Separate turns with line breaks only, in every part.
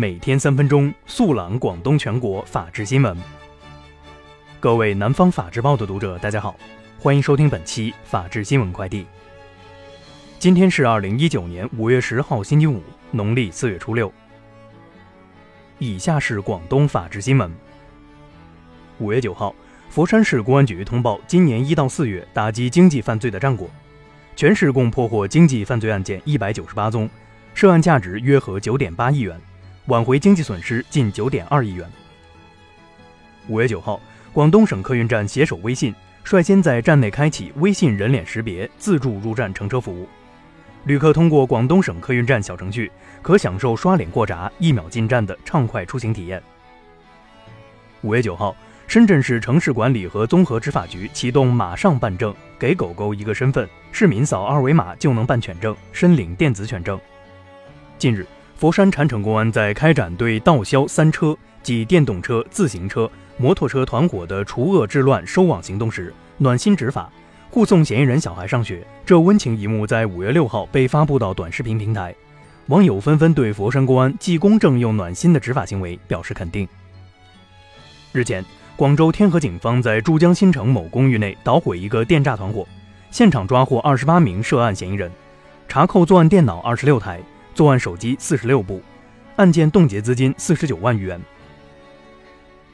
每天三分钟，速览广东全国法治新闻。各位南方法制报的读者，大家好，欢迎收听本期法治新闻快递。今天是二零一九年五月十号，星期五，农历四月初六。以下是广东法治新闻。五月九号，佛山市公安局通报，今年一到四月打击经济犯罪的战果，全市共破获经济犯罪案件一百九十八宗，涉案价值约合九点八亿元。挽回经济损失近九点二亿元。五月九号，广东省客运站携手微信，率先在站内开启微信人脸识别自助入站乘车服务。旅客通过广东省客运站小程序，可享受刷脸过闸、一秒进站的畅快出行体验。五月九号，深圳市城市管理和综合执法局启动“马上办证，给狗狗一个身份”，市民扫二维码就能办犬证，申领电子犬证。近日。佛山禅城公安在开展对盗销三车及电动车、自行车、摩托车团伙的除恶治乱收网行动时，暖心执法，护送嫌疑人小孩上学。这温情一幕在五月六号被发布到短视频平台，网友纷纷对佛山公安既公正又暖心的执法行为表示肯定。日前，广州天河警方在珠江新城某公寓内捣毁一个电诈团伙，现场抓获二十八名涉案嫌疑人，查扣作案电脑二十六台。作案手机四十六部，案件冻结资金四十九万余元。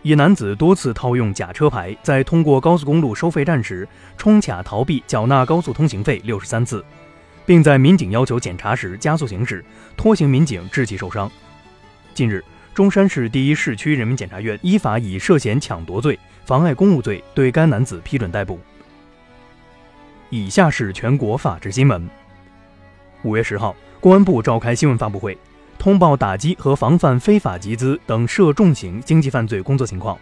一男子多次套用假车牌，在通过高速公路收费站时冲卡逃避缴纳高速通行费六十三次，并在民警要求检查时加速行驶，拖行民警致其受伤。近日，中山市第一市区人民检察院依法以涉嫌抢夺罪、妨碍公务罪对该男子批准逮捕。以下是全国法制新闻。五月十号。公安部召开新闻发布会，通报打击和防范非法集资等涉重型经济犯罪工作情况。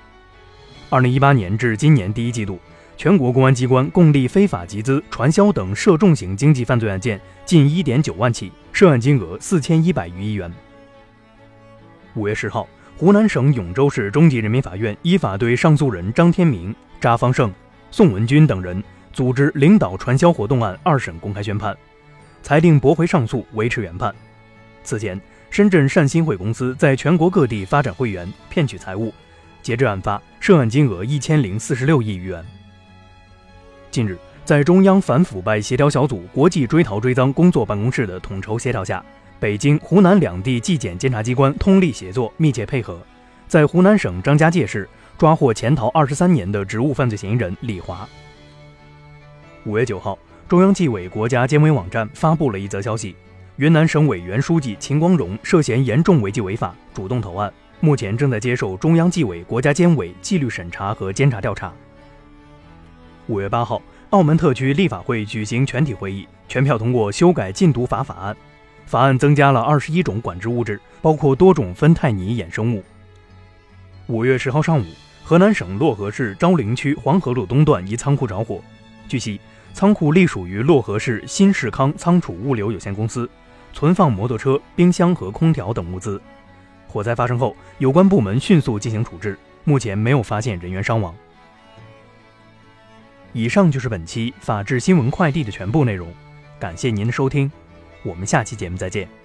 二零一八年至今年第一季度，全国公安机关共立非法集资、传销等涉重型经济犯罪案件近一点九万起，涉案金额四千一百余亿元。五月十号，湖南省永州市中级人民法院依法对上诉人张天明、查方胜、宋文军等人组织领导传销活动案二审公开宣判。裁定驳回上诉，维持原判。此前，深圳善心会公司在全国各地发展会员，骗取财物。截至案发，涉案金额一千零四十六亿余元。近日，在中央反腐败协调小组国际追逃追赃工作办公室的统筹协调下，北京、湖南两地纪检监察机关通力协作，密切配合，在湖南省张家界市抓获潜逃二十三年的职务犯罪嫌疑人李华。五月九号。中央纪委国家监委网站发布了一则消息：云南省委原书记秦光荣涉嫌严重违纪违法，主动投案，目前正在接受中央纪委国家监委纪律审查和监察调查。五月八号，澳门特区立法会举行全体会议，全票通过修改禁毒法法案，法案增加了二十一种管制物质，包括多种芬太尼衍生物。五月十号上午，河南省漯河市昭陵区黄河路东段一仓库着火，据悉。仓库隶属于漯河市新世康仓储物流有限公司，存放摩托车、冰箱和空调等物资。火灾发生后，有关部门迅速进行处置，目前没有发现人员伤亡。以上就是本期法治新闻快递的全部内容，感谢您的收听，我们下期节目再见。